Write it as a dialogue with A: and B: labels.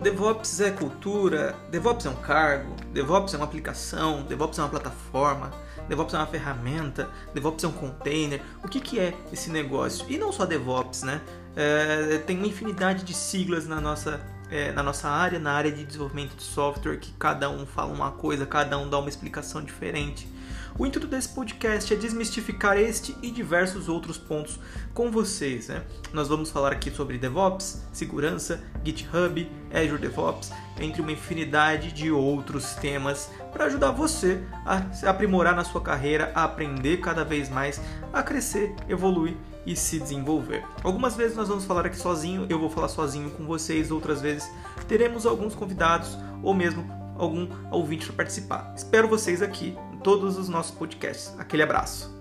A: DevOps é cultura, DevOps é um cargo, DevOps é uma aplicação, DevOps é uma plataforma, DevOps é uma ferramenta, DevOps é um container. O que, que é esse negócio? E não só DevOps, né? É, tem uma infinidade de siglas na nossa, é, na nossa área, na área de desenvolvimento de software, que cada um fala uma coisa, cada um dá uma explicação diferente. O intuito desse podcast é desmistificar este e diversos outros pontos com vocês. Né? Nós vamos falar aqui sobre DevOps, segurança, GitHub, Azure DevOps, entre uma infinidade de outros temas para ajudar você a se aprimorar na sua carreira, a aprender cada vez mais, a crescer, evoluir e se desenvolver. Algumas vezes nós vamos falar aqui sozinho, eu vou falar sozinho com vocês, outras vezes teremos alguns convidados ou mesmo algum ouvinte para participar. Espero vocês aqui todos os nossos podcasts. Aquele abraço.